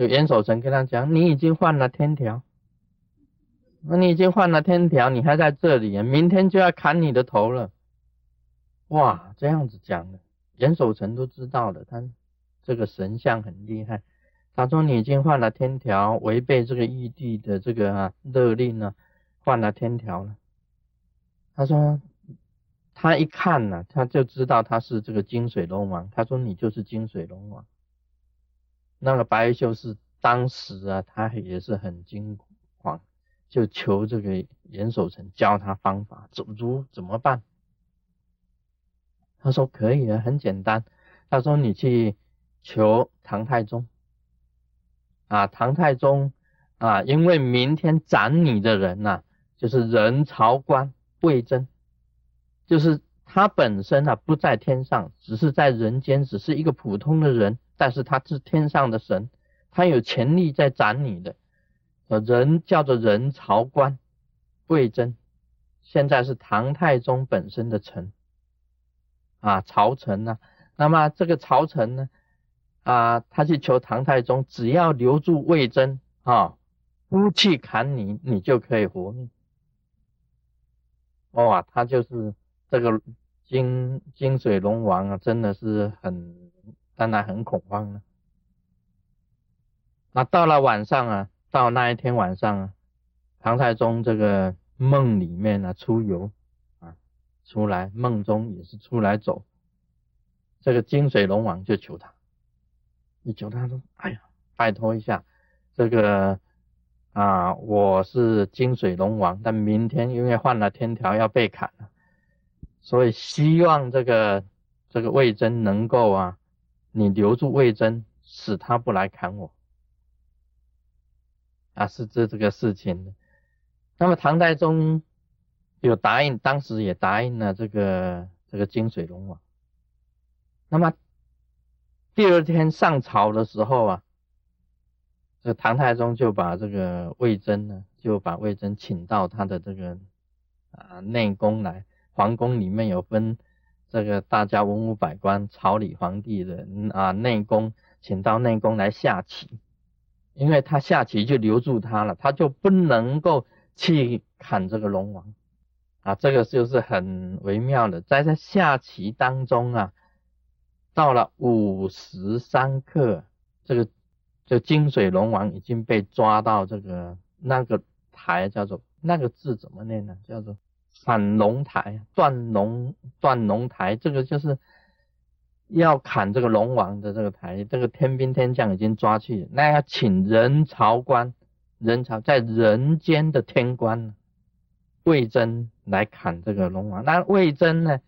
就严守成跟他讲，你已经犯了天条，那你已经犯了天条，你还在这里，明天就要砍你的头了。哇，这样子讲的，严守成都知道了，他这个神像很厉害。他说你已经犯了天条，违背这个玉帝的这个啊勒令呢，犯了天条了。他说他一看呢，他就知道他是这个金水龙王。他说你就是金水龙王。那个白秀是当时啊，他也是很惊慌，就求这个严守成教他方法，怎如怎么办？他说可以啊，很简单。他说你去求唐太宗啊，唐太宗啊，因为明天斩你的人呐，就是人曹官魏征，就是他本身啊不在天上，只是在人间，只是一个普通的人，但是他是天上的神，他有权力在斩你的。呃人叫做人曹官魏征，现在是唐太宗本身的臣。啊，曹丞呢？那么这个曹丞呢？啊，他去求唐太宗，只要留住魏征啊，呼气砍你，你就可以活命。哇，他就是这个金金水龙王啊，真的是很，当然很恐慌了。那到了晚上啊，到那一天晚上啊，唐太宗这个梦里面呢出游啊。出来梦中也是出来走，这个金水龙王就求他，你求他说：“哎呀，拜托一下，这个啊，我是金水龙王，但明天因为犯了天条要被砍了，所以希望这个这个魏征能够啊，你留住魏征，使他不来砍我啊，是这这个事情。那么唐太宗。有答应，当时也答应了这个这个金水龙王。那么第二天上朝的时候啊，这唐太宗就把这个魏征呢，就把魏征请到他的这个啊内宫来。皇宫里面有分这个大家文武百官、朝礼皇帝的啊内宫，请到内宫来下棋，因为他下棋就留住他了，他就不能够去砍这个龙王。啊，这个就是很微妙的，在这下棋当中啊，到了五时三刻，这个这金水龙王已经被抓到这个那个台，叫做那个字怎么念呢？叫做砍龙台，断龙断龙台，这个就是要砍这个龙王的这个台，这个天兵天将已经抓去，那要请人朝官，人朝在人间的天官。魏征来砍这个龙王，那魏征呢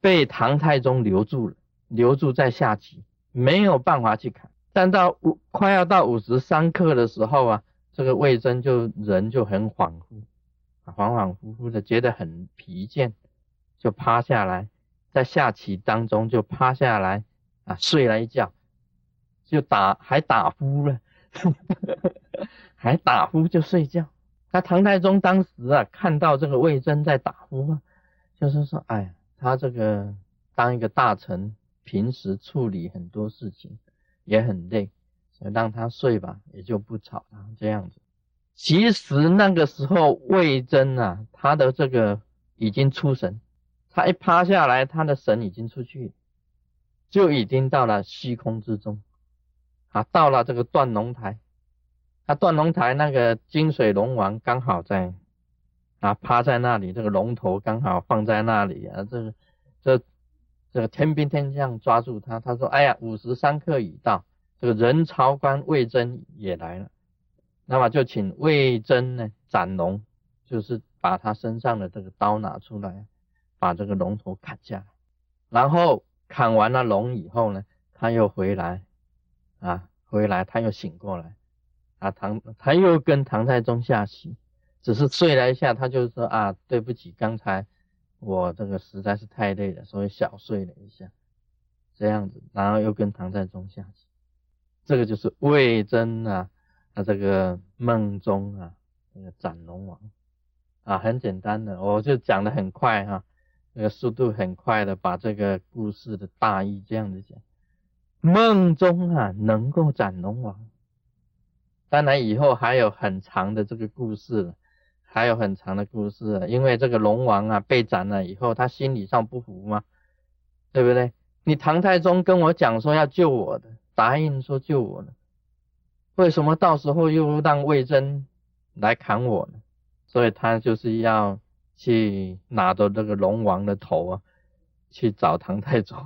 被唐太宗留住了，留住在下棋，没有办法去砍。但到五快要到五十三刻的时候啊，这个魏征就人就很恍惚，恍恍惚惚的，觉得很疲倦，就趴下来，在下棋当中就趴下来啊睡了一觉，就打还打呼了，还打呼就睡觉。那唐太宗当时啊，看到这个魏征在打呼啊，就是说，哎，他这个当一个大臣，平时处理很多事情也很累，所以让他睡吧，也就不吵他这样子。其实那个时候魏征啊，他的这个已经出神，他一趴下来，他的神已经出去，就已经到了虚空之中，啊，到了这个断龙台。那断龙台那个金水龙王刚好在啊趴在那里，这个龙头刚好放在那里啊，这个这这个天兵天将抓住他，他说：“哎呀，五时三刻已到，这个人朝官魏征也来了，那么就请魏征呢斩龙，就是把他身上的这个刀拿出来，把这个龙头砍下来，然后砍完了龙以后呢，他又回来啊，回来他又醒过来。”啊，唐他又跟唐太宗下棋，只是睡了一下，他就说啊，对不起，刚才我这个实在是太累了，所以小睡了一下，这样子，然后又跟唐太宗下棋，这个就是魏征啊，他这个梦中啊，那个斩龙王啊，很简单的，我就讲的很快哈，那个速度很快的把这个故事的大意这样子讲，梦中啊能够斩龙王。当然以后还有很长的这个故事，还有很长的故事。因为这个龙王啊被斩了以后，他心理上不服嘛，对不对？你唐太宗跟我讲说要救我的，答应说救我的，为什么到时候又让魏征来砍我呢？所以他就是要去拿着这个龙王的头啊，去找唐太宗。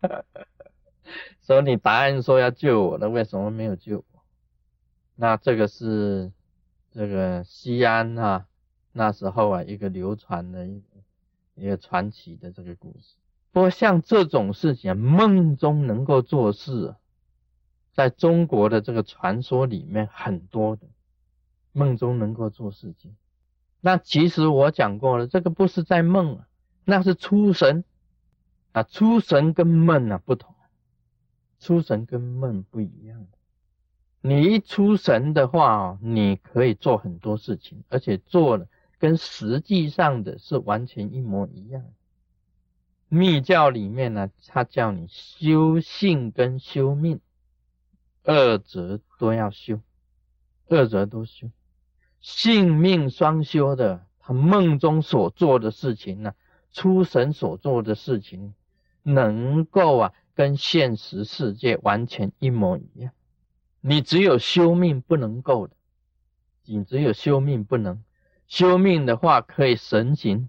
所以你答案说要救我那，为什么没有救我？那这个是这个西安啊，那时候啊一个流传的一个一个传奇的这个故事。不过像这种事情，梦中能够做事，在中国的这个传说里面很多的，梦中能够做事情。那其实我讲过了，这个不是在梦啊，那是出神啊，出神跟梦啊不同，出神跟梦不一样。你一出神的话，你可以做很多事情，而且做了跟实际上的是完全一模一样。密教里面呢，他叫你修性跟修命，二者都要修，二者都修，性命双修的。他梦中所做的事情呢，出神所做的事情，能够啊跟现实世界完全一模一样。你只有修命不能够的，你只有修命不能修命的话，可以神行，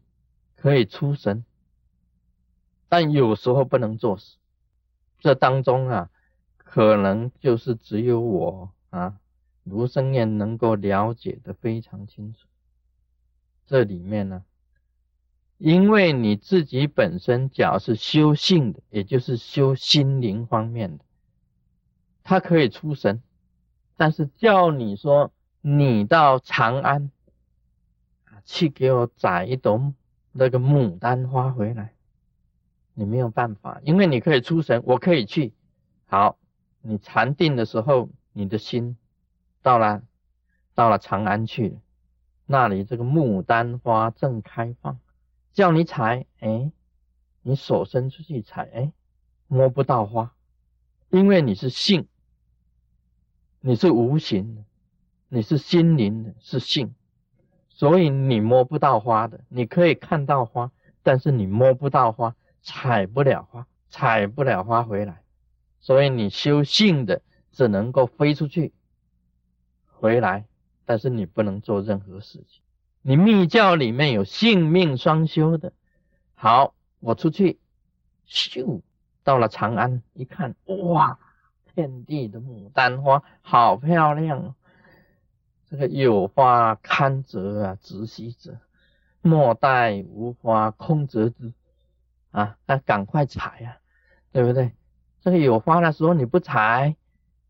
可以出神。但有时候不能做事，这当中啊，可能就是只有我啊，卢生燕能够了解的非常清楚。这里面呢，因为你自己本身讲是修性的，也就是修心灵方面的，他可以出神，但是叫你说你到长安啊，去给我摘一朵那个牡丹花回来。你没有办法，因为你可以出神，我可以去。好，你禅定的时候，你的心到了，到了长安去，那里这个牡丹花正开放，叫你采，哎，你手伸出去采，哎，摸不到花，因为你是性，你是无形的，你是心灵的，是性，所以你摸不到花的。你可以看到花，但是你摸不到花。采不了花，采不了花回来，所以你修性的只能够飞出去，回来，但是你不能做任何事情。你密教里面有性命双修的，好，我出去，咻，到了长安，一看，哇，遍地的牡丹花好漂亮哦，这个有花堪折啊，直须折；莫待无花空折枝。啊，那赶快采呀，对不对？这个有花的时候你不采，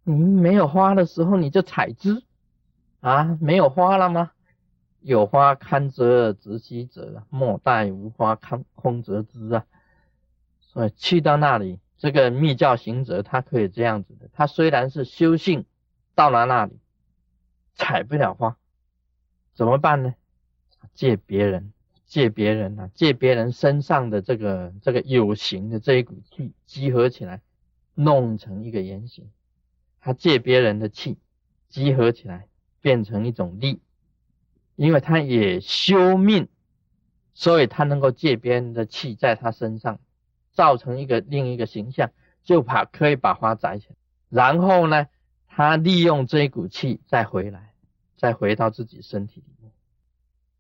你没有花的时候你就采枝啊，没有花了吗？有花堪折直须折，莫待无花空空折枝啊。所以去到那里，这个密教行者他可以这样子的，他虽然是修性，到了那里采不了花，怎么办呢？借别人。借别人啊，借别人身上的这个这个有形的这一股气，集合起来，弄成一个圆形。他借别人的气，集合起来，变成一种力。因为他也修命，所以他能够借别人的气，在他身上造成一个另一个形象，就把可以把花摘起来。然后呢，他利用这一股气再回来，再回到自己身体里面。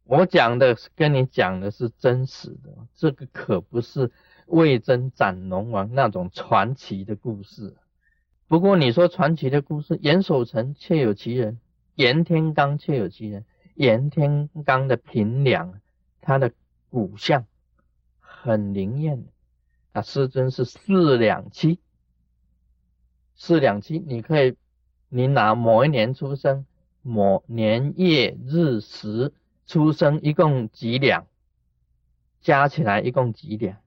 我讲的跟你讲的是真实的，这个可不是魏征斩龙王那种传奇的故事。不过你说传奇的故事，严守诚确有其人，严天罡确有其人。严天罡的平两，他的骨相很灵验啊，师尊是四两七，四两七，你可以，你拿某一年出生，某年月日时。出生一共几两？加起来一共几两？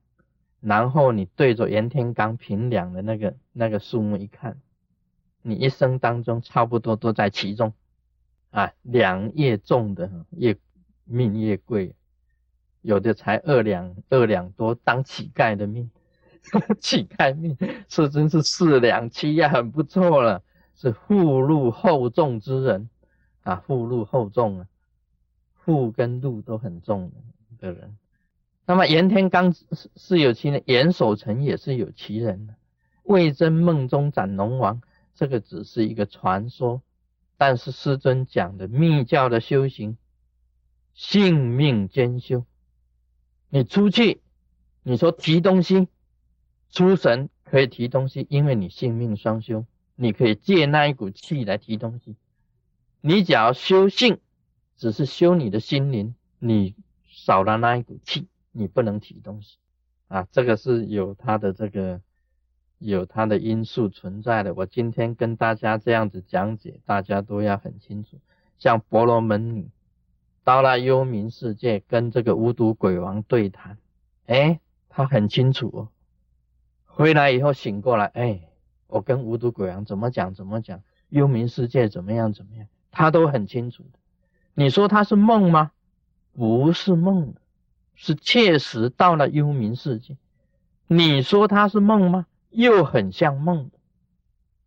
然后你对着袁天罡平两的那个那个数目一看，你一生当中差不多都在其中啊。两越重的越命越贵，有的才二两二两多当乞丐的命，乞丐命是真是四两七呀，很不错了。是富禄厚重之人啊，富禄厚重啊，富跟禄都很重的人。那么严天罡是有其人，严守诚也是有其人的。魏征梦中斩龙王，这个只是一个传说，但是师尊讲的密教的修行，性命兼修。你出去，你说提东西，出神可以提东西，因为你性命双修，你可以借那一股气来提东西。你只要修性，只是修你的心灵，你少了那一股气。你不能提东西啊，这个是有它的这个有它的因素存在的。我今天跟大家这样子讲解，大家都要很清楚。像婆罗门女到了幽冥世界，跟这个无毒鬼王对谈，哎，他很清楚哦。回来以后醒过来，哎，我跟无毒鬼王怎么讲怎么讲，幽冥世界怎么样怎么样，他都很清楚的。你说他是梦吗？不是梦的。是切实到了幽冥世界，你说他是梦吗？又很像梦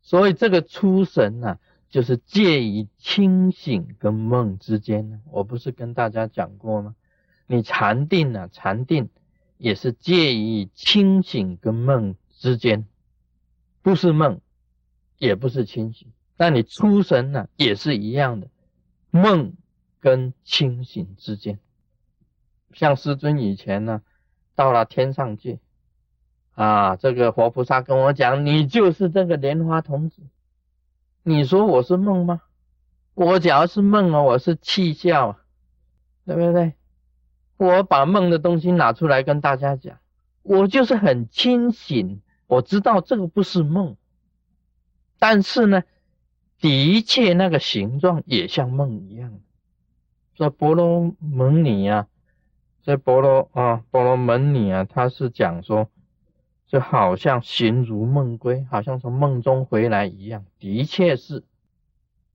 所以这个出神呢，就是介于清醒跟梦之间。我不是跟大家讲过吗？你禅定啊，禅定也是介于清醒跟梦之间，不是梦，也不是清醒。那你出神呢，也是一样的，梦跟清醒之间。像师尊以前呢，到了天上界，啊，这个活菩萨跟我讲，你就是这个莲花童子。你说我是梦吗？我只要是梦啊，我是气笑，啊，对不对？我把梦的东西拿出来跟大家讲，我就是很清醒，我知道这个不是梦，但是呢，的确那个形状也像梦一样。说婆罗门女呀。这婆罗啊，婆罗门女啊，他是讲说，就好像形如梦归，好像从梦中回来一样。的确是，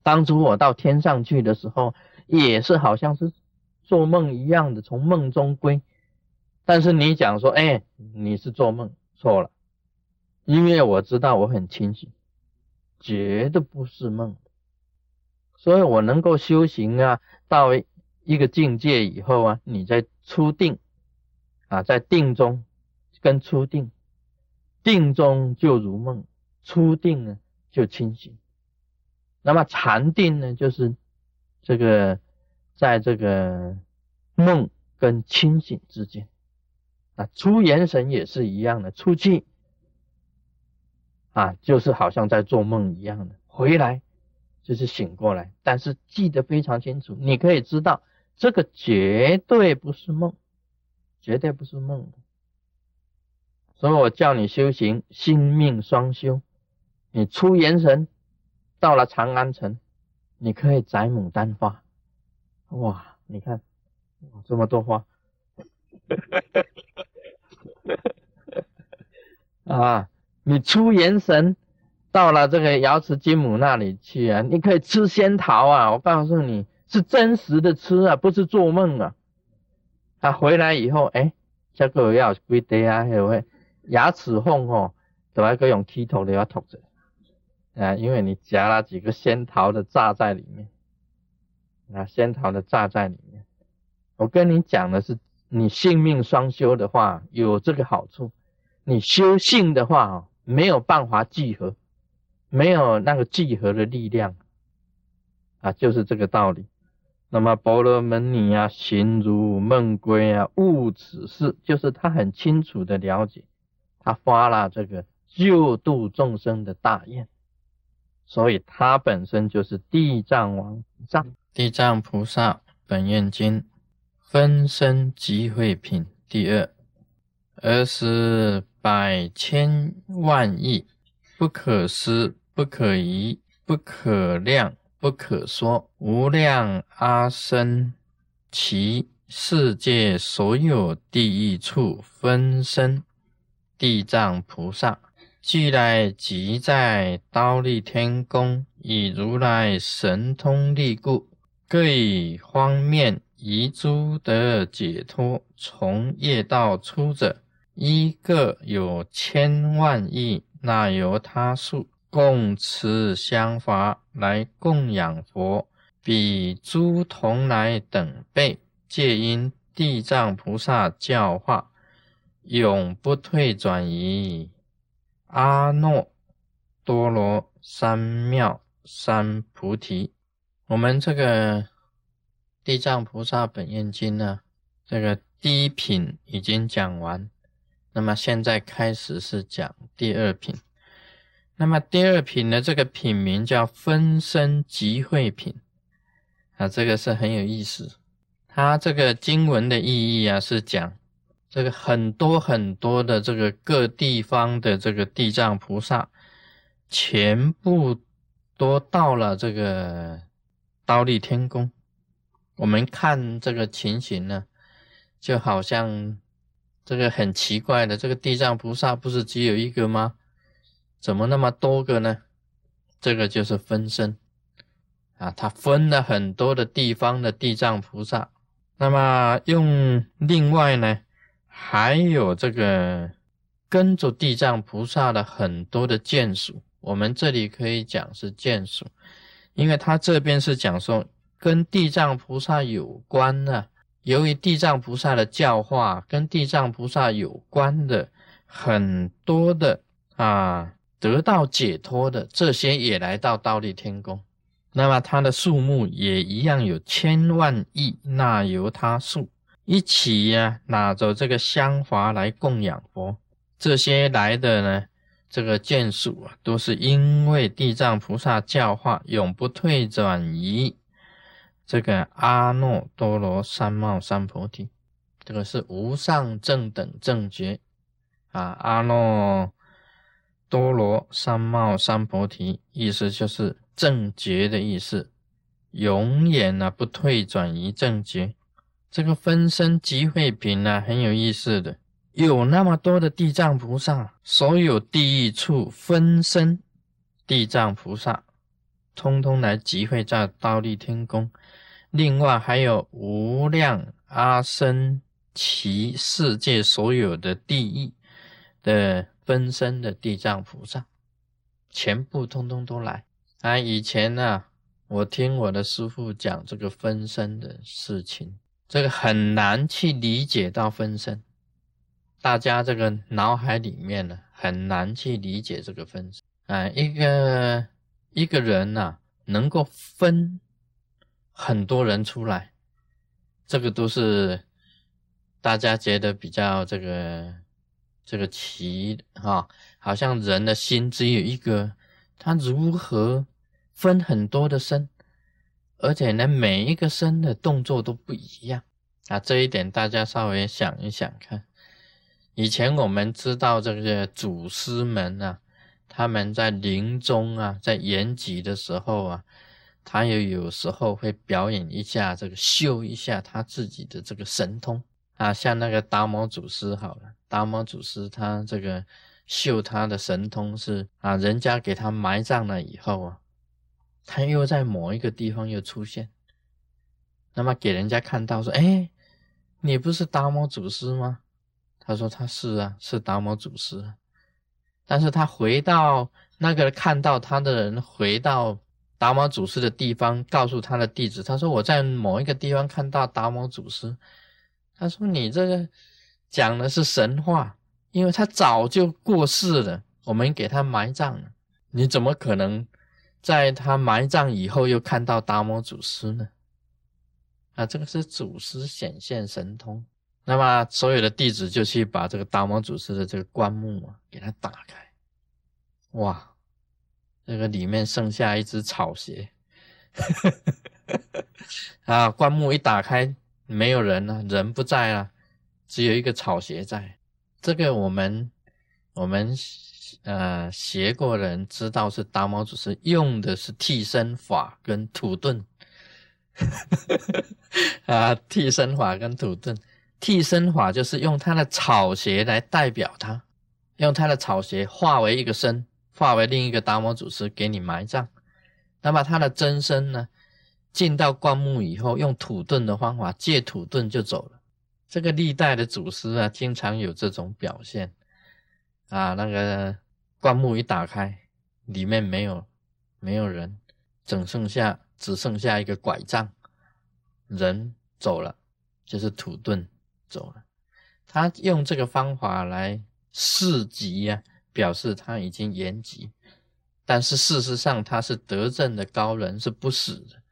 当初我到天上去的时候，也是好像是做梦一样的，从梦中归。但是你讲说，哎，你是做梦，错了，因为我知道我很清醒，绝对不是梦，所以我能够修行啊，到。一个境界以后啊，你在初定啊，在定中跟初定，定中就如梦，初定呢就清醒。那么禅定呢，就是这个在这个梦跟清醒之间啊，出元神也是一样的，出去啊，就是好像在做梦一样的，回来就是醒过来，但是记得非常清楚，你可以知道。这个绝对不是梦，绝对不是梦的。所以我叫你修行心命双修，你出元神到了长安城，你可以摘牡丹花。哇，你看，这么多花，啊，你出元神到了这个瑶池金母那里去啊，你可以吃仙桃啊，我告诉你。是真实的吃啊，不是做梦啊！他回来以后，哎，这个要几滴啊？还会牙齿缝哦，都要个用剃头的要吐着啊，因为你夹了几个仙桃的榨在里面，啊，仙桃的榨在里面。我跟你讲的是，你性命双修的话，有这个好处；你修性的话，哦，没有办法聚合，没有那个聚合的力量啊，就是这个道理。那么婆罗门女啊，形如梦归啊，悟此事，就是他很清楚的了解，他发了这个救度众生的大愿，所以他本身就是地藏王藏。地藏菩萨本愿经分身集会品第二，而是百千万亿，不可思，不可疑，不可量。不可说无量阿僧其世界所有地狱处分身地藏菩萨，既来即在刀立天宫，以如来神通力故，各以方面遗诸得解脱，从业道出者，一个有千万亿，那由他数。供持香法来供养佛，比诸同来等辈，皆因地藏菩萨教化，永不退转移。阿耨多罗三藐三菩提。我们这个《地藏菩萨本愿经》呢，这个第一品已经讲完，那么现在开始是讲第二品。那么第二品的这个品名叫分身集会品啊，这个是很有意思。它这个经文的意义啊，是讲。这个很多很多的这个各地方的这个地藏菩萨，全部都到了这个刀立天宫。我们看这个情形呢，就好像这个很奇怪的，这个地藏菩萨不是只有一个吗？怎么那么多个呢？这个就是分身啊，他分了很多的地方的地藏菩萨，那么用另外呢？还有这个跟着地藏菩萨的很多的眷属，我们这里可以讲是眷属，因为他这边是讲说跟地藏菩萨有关的，由于地藏菩萨的教化，跟地藏菩萨有关的很多的啊，得到解脱的这些也来到倒立天宫，那么它的数目也一样有千万亿那由他数。一起呀，拿着这个香华来供养佛。这些来的呢，这个眷属啊，都是因为地藏菩萨教化，永不退转移。这个阿耨多罗三藐三菩提，这个是无上正等正觉啊。阿耨多罗三藐三菩提，意思就是正觉的意思，永远呢不退转移正觉。这个分身集会品呢，很有意思的，有那么多的地藏菩萨，所有地狱处分身地藏菩萨，通通来集会在倒立天宫。另外还有无量阿僧祇世界所有的地狱的分身的地藏菩萨，全部通通都来。啊，以前呢，我听我的师父讲这个分身的事情。这个很难去理解到分身，大家这个脑海里面呢很难去理解这个分身啊，一个一个人呐能够分很多人出来，这个都是大家觉得比较这个这个奇哈，好像人的心只有一个，他如何分很多的身？而且呢，每一个身的动作都不一样啊！这一点大家稍微想一想看。以前我们知道这个祖师们啊，他们在临终啊，在圆寂的时候啊，他也有时候会表演一下这个秀一下他自己的这个神通啊，像那个达摩祖师好了，达摩祖师他这个秀他的神通是啊，人家给他埋葬了以后啊。他又在某一个地方又出现，那么给人家看到说：“哎，你不是达摩祖师吗？”他说：“他是啊，是达摩祖师。”但是他回到那个看到他的人回到达摩祖师的地方，告诉他的弟子：“他说我在某一个地方看到达摩祖师。”他说：“你这个讲的是神话，因为他早就过世了，我们给他埋葬了，你怎么可能？”在他埋葬以后，又看到达摩祖师呢。啊，这个是祖师显现神通。那么所有的弟子就去把这个达摩祖师的这个棺木啊，给他打开。哇，这个里面剩下一只草鞋。啊，棺木一打开，没有人了，人不在了，只有一个草鞋在。这个我们，我们。呃，学过人知道是达摩祖师用的是替身法跟土遁，啊，替身法跟土遁，替身法就是用他的草鞋来代表他，用他的草鞋化为一个身，化为另一个达摩祖师给你埋葬。那么他的真身呢，进到灌木以后，用土遁的方法借土遁就走了。这个历代的祖师啊，经常有这种表现，啊，那个。棺木一打开，里面没有没有人，只剩下只剩下一个拐杖，人走了，就是土遁走了。他用这个方法来示极呀，表示他已经延吉，但是事实上他是得正的高人，是不死的。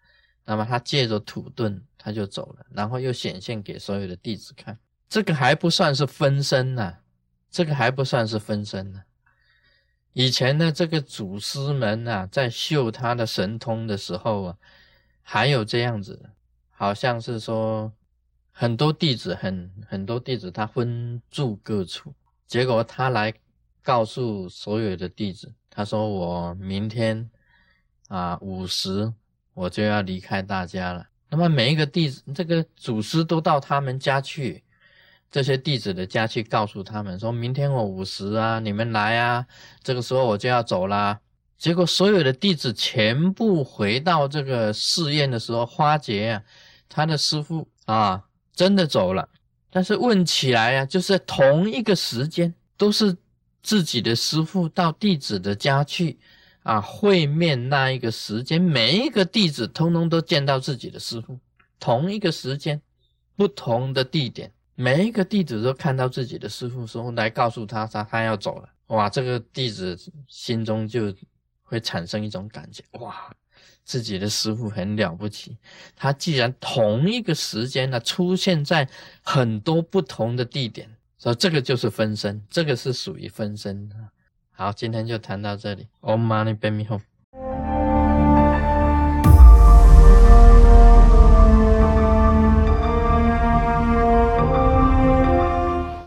那么他借着土遁，他就走了，然后又显现给所有的弟子看。这个还不算是分身呢，这个还不算是分身呢。以前的这个祖师们啊，在秀他的神通的时候啊，还有这样子，好像是说。很多弟子，很很多弟子，他分住各处，结果他来告诉所有的弟子，他说：“我明天啊午时我就要离开大家了。”那么每一个弟子，这个祖师都到他们家去，这些弟子的家去告诉他们，说明天我午时啊，你们来啊，这个时候我就要走啦。结果所有的弟子全部回到这个寺院的时候，花杰啊，他的师傅啊。真的走了，但是问起来啊，就是同一个时间，都是自己的师傅到弟子的家去啊会面那一个时间，每一个弟子通通都见到自己的师傅，同一个时间，不同的地点，每一个弟子都看到自己的师傅，说来告诉他他他要走了，哇，这个弟子心中就会产生一种感觉，哇。自己的师傅很了不起，他既然同一个时间呢出现在很多不同的地点，所以这个就是分身，这个是属于分身。好，今天就谈到这里。Om Mani Padme home。